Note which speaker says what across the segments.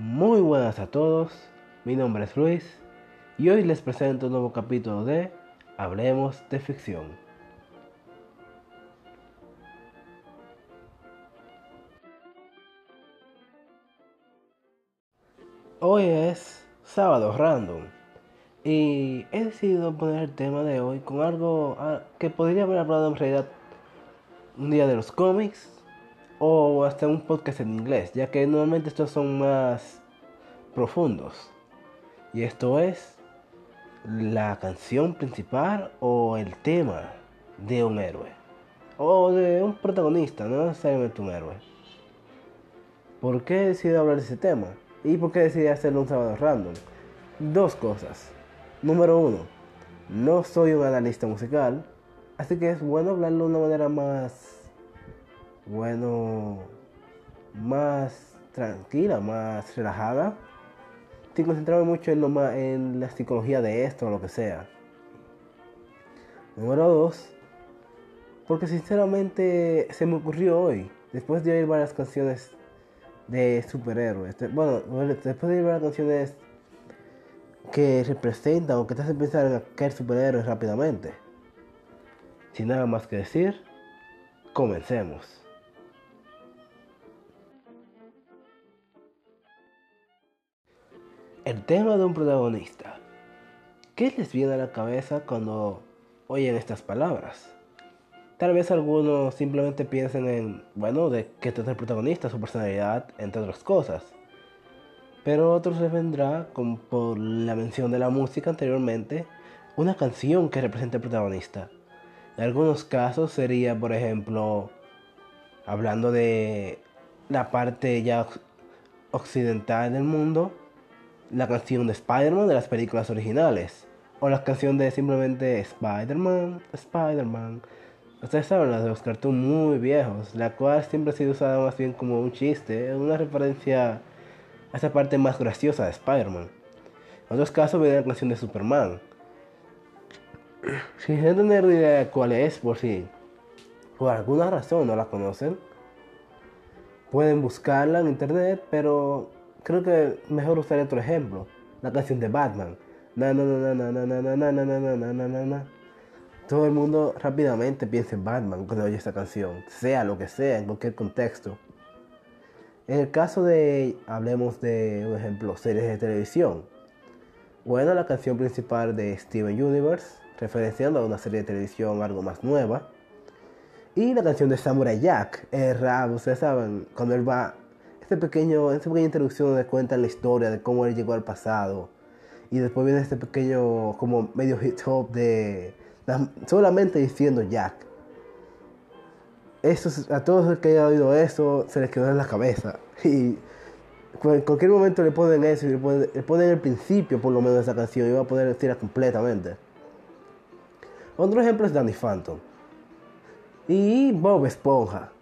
Speaker 1: Muy buenas a todos, mi nombre es Luis y hoy les presento un nuevo capítulo de Hablemos de Ficción. Hoy es sábado random y he decidido poner el tema de hoy con algo que podría haber hablado en realidad un día de los cómics o hasta un podcast en inglés, ya que normalmente estos son más profundos. Y esto es la canción principal o el tema de un héroe. O de un protagonista, no necesariamente un héroe. ¿Por qué decidí hablar de ese tema? ¿Y por qué decidí hacerlo un sábado random? Dos cosas. Número uno, no soy un analista musical, así que es bueno hablarlo de una manera más bueno, más tranquila, más relajada, sin concentrarme mucho en, lo en la psicología de esto o lo que sea. Número dos, porque sinceramente se me ocurrió hoy, después de oír varias canciones de superhéroes, bueno, después de oír varias canciones que representan o que te hacen pensar en aquel superhéroe rápidamente. Sin nada más que decir, comencemos. El tema de un protagonista. ¿Qué les viene a la cabeza cuando oyen estas palabras? Tal vez algunos simplemente piensen en, bueno, de este es el protagonista, su personalidad, entre otras cosas. Pero otros les vendrá, como por la mención de la música anteriormente, una canción que represente al protagonista. En algunos casos sería, por ejemplo, hablando de la parte ya occidental del mundo, la canción de Spider-Man de las películas originales. O la canción de simplemente Spider-Man, Spider-Man. Ustedes saben, las de los cartoons muy viejos, la cual siempre ha sido usada más bien como un chiste, una referencia a esa parte más graciosa de Spider-Man. En otros casos viene la canción de Superman. Sin tener idea de cuál es, por si por alguna razón no la conocen, pueden buscarla en internet, pero creo que mejor usar otro ejemplo. La canción de Batman. Na, na, na, na, na, na, na, na, na, na, na, na, na. Todo el mundo rápidamente piensa en Batman cuando oye esta canción, sea lo que sea, en cualquier contexto. En el caso de, hablemos de un ejemplo, series de televisión. Bueno, la canción principal de Steven Universe, referenciando a una serie de televisión algo más nueva. Y la canción de Samurai Jack, el rap, ustedes saben, cuando él va este pequeño, esta pequeña introducción donde cuenta la historia de cómo él llegó al pasado. Y después viene este pequeño, como medio hit hop de solamente diciendo Jack. Eso, a todos los que hayan oído eso, se les quedó en la cabeza. Y en cualquier momento le ponen eso y le ponen, el principio, por lo menos, de esa canción y va a poder decirla completamente. Otro ejemplo es Danny Phantom. Y Bob Esponja.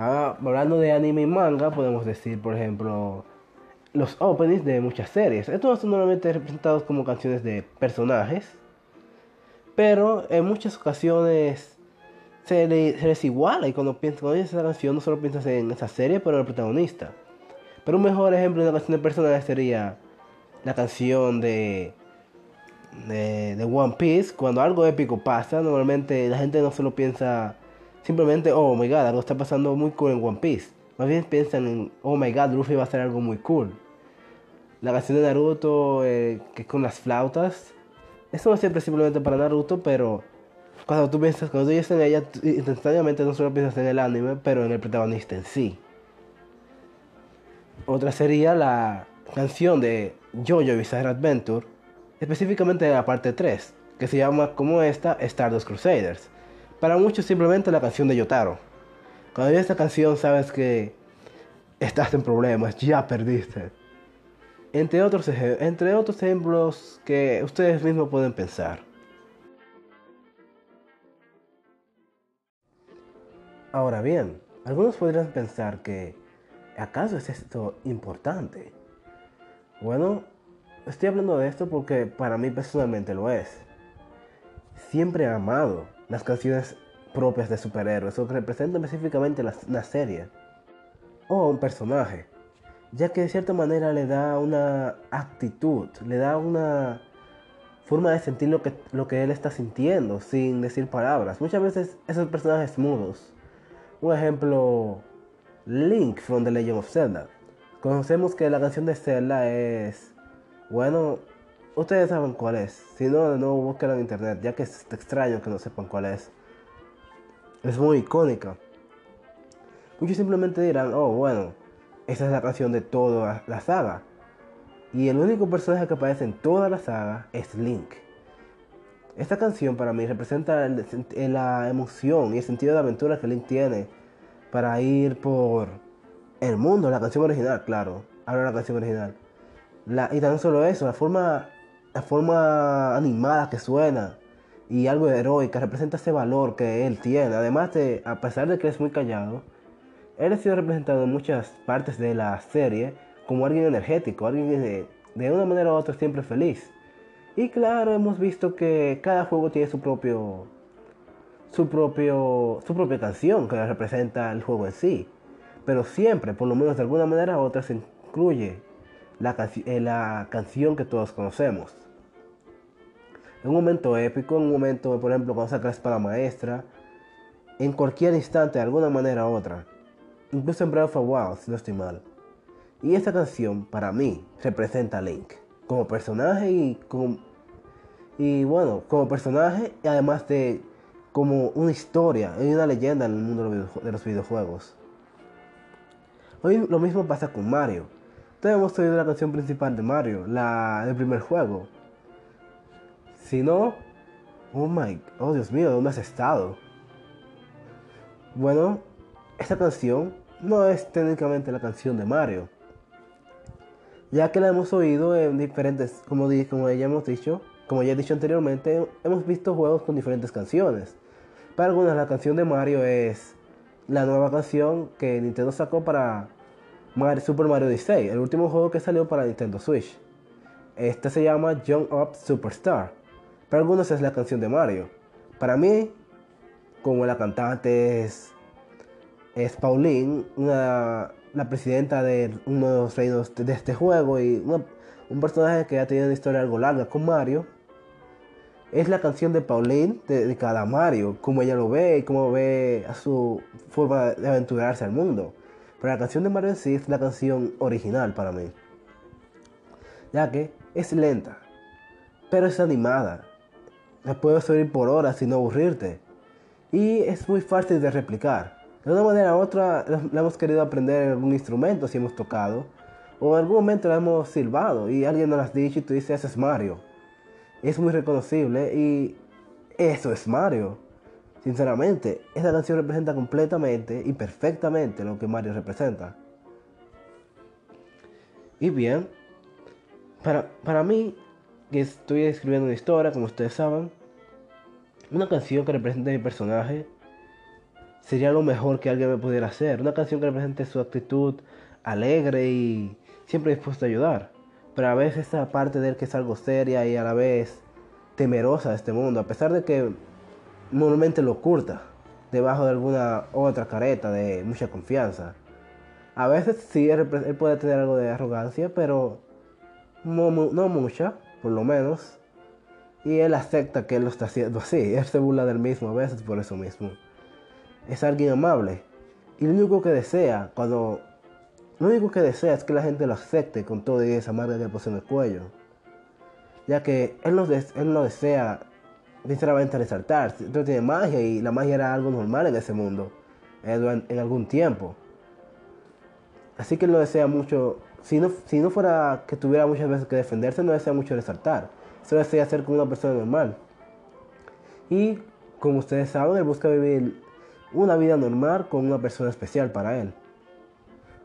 Speaker 1: Ah, hablando de anime y manga, podemos decir, por ejemplo, los openings de muchas series. Estos son normalmente representados como canciones de personajes, pero en muchas ocasiones se, les iguala y cuando piensas en esa canción no solo piensas en esa serie, pero en el protagonista. Pero un mejor ejemplo de una canción de personajes sería la canción de, de, de One Piece. Cuando algo épico pasa, normalmente la gente no solo piensa simplemente, oh my god, algo está pasando muy cool en One Piece. Más bien piensan en, oh my god, Luffy va a hacer algo muy cool. La canción de Naruto, eh, que es con las flautas, eso no siempre simplemente para Naruto, pero cuando tú piensas, cuando tú piensas en ella, instantáneamente no solo piensas en el anime, pero en el protagonista en sí. Otra sería la canción de Jojo Bizarre Adventure, específicamente la parte 3, que se llama como esta Stardust Crusaders. Para muchos simplemente la canción de Yotaro. Cuando oyes esta canción sabes que estás en problemas, ya perdiste. Entre otros, entre otros ejemplos que ustedes mismos pueden pensar. Ahora bien, algunos podrían pensar que ¿acaso es esto importante? Bueno, estoy hablando de esto porque para mí personalmente lo es. Siempre he amado las canciones propias de superhéroes o que representan específicamente la, serie o un personaje. ya que de cierta manera le da una actitud, le da una forma de sentir lo que, lo que él está sintiendo sin decir palabras. Muchas veces esos personajes mudos. Un ejemplo, Link from The Legend of Zelda. Conocemos que la canción de Zelda es, bueno, ustedes saben cuál es. Si no, no busquen en internet, ya que es extraño que no sepan cuál es. Es muy icónica. Muchos simplemente dirán, oh, bueno, esa es la canción de toda la saga. Y el único personaje que aparece en toda la saga es Link. Esta canción para mí representa la emoción y el sentido de aventura que Link tiene para ir por el mundo, la canción original, claro. Habla la canción original. y tan solo eso, la forma, la forma animada que suena y algo heroica representa ese valor que él tiene. Además de, a pesar de que es muy callado, él ha sido representado en muchas partes de la serie como alguien energético, alguien de, de una manera u otra siempre feliz. Y claro, hemos visto que cada juego tiene su propio su propio su propia canción que representa el juego en sí. Pero siempre, por lo menos de alguna manera u otra, se incluye la, eh, la canción que todos conocemos. En un momento épico, en un momento, por ejemplo, cuando sacas para maestra, en cualquier instante, de alguna manera u otra incluso en Breath of the Wild, si no estoy mal. Y esta canción, para mí, representa a Link como personaje y como. Y bueno, como personaje, y además de como una historia y una leyenda en el mundo de los videojuegos. Hoy lo mismo pasa con Mario. Todos hemos oído la canción principal de Mario, la del primer juego. Si no, oh my, oh Dios mío, ¿dónde has estado? Bueno, esta canción no es técnicamente la canción de Mario, ya que la hemos oído en diferentes, como, como ya hemos dicho, como ya he dicho anteriormente, hemos visto juegos con diferentes canciones. Para algunas la canción de Mario es la nueva canción que Nintendo sacó para Super Mario Odyssey, el último juego que salió para Nintendo Switch. Esta se llama Jump Up Superstar. Para algunos es la canción de Mario. Para mí, como la cantante es es Pauline, la presidenta de uno de los reinos de este juego y un personaje que ha tenido una historia algo larga con Mario. Es la canción de Pauline dedicada a Mario, como ella lo ve y cómo ve a su forma de aventurarse al mundo. Pero la canción de Mario sí es la canción original para mí, ya que es lenta, pero es animada. La puedes oír por horas sin aburrirte y es muy fácil de replicar. De una manera u otra la hemos querido aprender en algún instrumento si hemos tocado. O en algún momento la hemos silbado y alguien nos lo ha dicho y tú dices, ese es Mario. Es muy reconocible y eso es Mario. Sinceramente, esta canción representa completamente y perfectamente lo que Mario representa. Y bien, para, para mí, que estoy escribiendo una historia, como ustedes saben, una canción que representa a mi personaje sería lo mejor que alguien me pudiera hacer. Una canción que represente su actitud alegre y siempre dispuesta a ayudar. Pero a veces esa parte de él que es algo seria y a la vez temerosa de este mundo, a pesar de que normalmente lo oculta debajo de alguna otra careta de mucha confianza. A veces sí, él, puede tener algo de arrogancia, pero no, no, mucha, por lo menos. Y él acepta que él lo está haciendo así. Él se burla del mismo a veces por eso mismo es alguien amable. Y lo único que desea, cuando. Lo único que desea es que la gente lo acepte con toda esa marca que posee en el cuello. Ya que él no, él no desea, sinceramente, resaltar. Entonces tiene magia y la magia era algo normal en ese mundo. Eh, en algún tiempo. Así que él no desea mucho. Si no, si no fuera que tuviera muchas veces que defenderse, no desea mucho resaltar. Solo desea ser como una persona normal. Y como ustedes saben, él busca vivir una vida normal con una persona especial para él.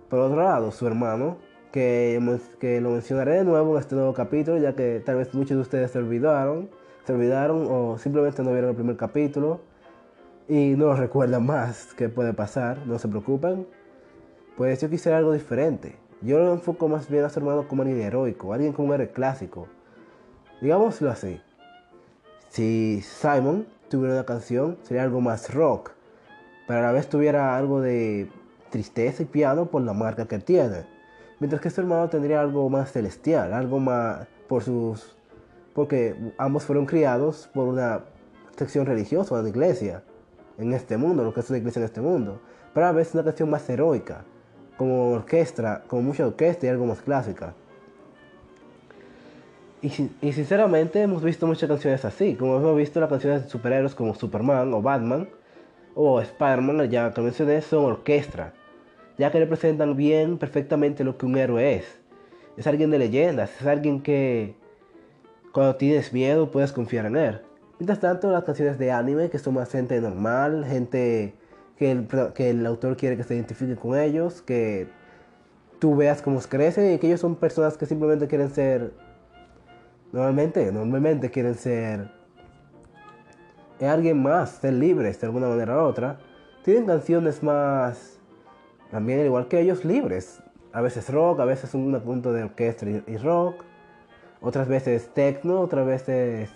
Speaker 1: Por otro lado, su hermano, que, que lo mencionaré de nuevo en este nuevo capítulo, ya que tal vez muchos de ustedes se olvidaron, se olvidaron o simplemente no vieron el primer capítulo y no recuerdan más qué puede pasar, no se preocupen. Pues yo quisiera algo diferente. Yo lo enfoco más bien a su hermano como alguien heroico, alguien como un héroe clásico. Digámoslo así. Si Simon tuviera una canción, sería algo más rock pero a la vez tuviera algo de tristeza y piano por la marca que tiene. Mientras que su hermano tendría algo más celestial, algo más por sus... porque ambos fueron criados por una sección religiosa, una iglesia en este mundo, lo que es una iglesia en este mundo. Pero a veces una canción más heroica, como orquesta, como mucha orquesta y algo más clásica. Y, sinceramente hemos visto muchas canciones así, como hemos visto las canciones de superhéroes como Superman o Batman o Spider-Man, ya que mencioné, son orquesta, ya que representan bien, perfectamente lo que un héroe es. Es alguien de leyendas, es alguien que cuando tienes miedo puedes confiar en él. Mientras tanto, las canciones de anime, que son más gente normal, gente que el, que el autor quiere que se identifique con ellos, que tú veas cómo crecen y que ellos son personas que simplemente quieren ser Normalmente, normalmente quieren ser alguien más, ser libres de alguna manera u otra. Tienen canciones más, también igual que ellos, libres. A veces rock, a veces un punto de orquesta y rock. Otras veces techno, otras veces...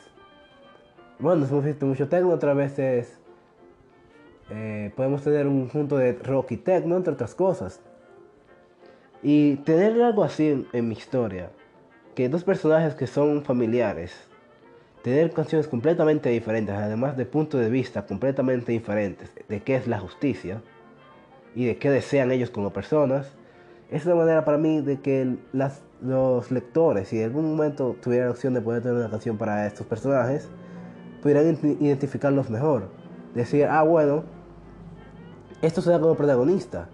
Speaker 1: Bueno, hemos visto mucho techno, otras veces... Eh, podemos tener un punto de rock y techno, entre otras cosas. Y tener algo así en mi historia que dos personajes que son familiares, tener canciones completamente diferentes, además de puntos de vista completamente diferentes de qué es la justicia y de qué desean ellos como personas, es una manera para mí de que los lectores, si en algún momento tuvieran la opción de poder tener una canción para estos personajes, pudieran identificarlos mejor. Decir, ah, bueno, esto suena como protagonista,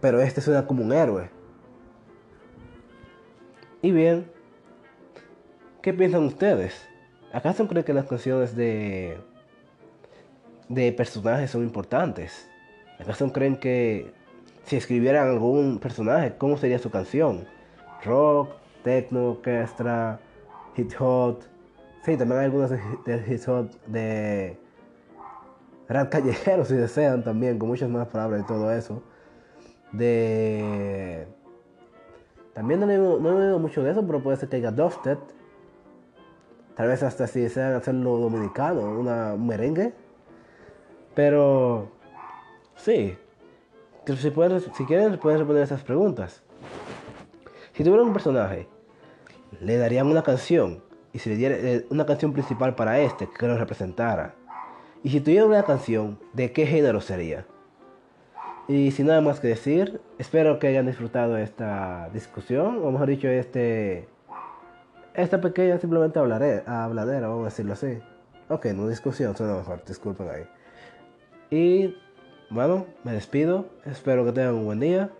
Speaker 1: pero este suena como un héroe. Y bien, ¿qué piensan ustedes? ¿Acaso creen que las canciones de, de personajes son importantes? ¿Acaso creen que si escribieran algún personaje, cómo sería su canción? Rock, techno, orquestra, hit hot. Sí, también hay algunas de, hit hot de rap callejero si desean también, con muchas más palabras y todo eso. De también no he, oído, mucho de eso, pero puede ser que haya dubstep. Tal vez hasta si desean hacerlo dominicano, una, un merengue. Pero sí, si, si quieren pueden responder esas preguntas. Si tuvieran un personaje, le darían una canción y si le diera eh, una canción principal para este que lo representara. Y si tuvieran una canción, ¿de qué género sería? Y sin nada más que decir, espero que hayan disfrutado esta discusión, o mejor dicho, este esta pequeña simplemente hablaré, habladera, vamos a decirlo así. Ok, no discusión, suena mejor, disculpen ahí. Y bueno, me despido, espero que tengan un buen día.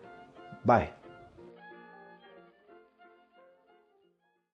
Speaker 1: Bye.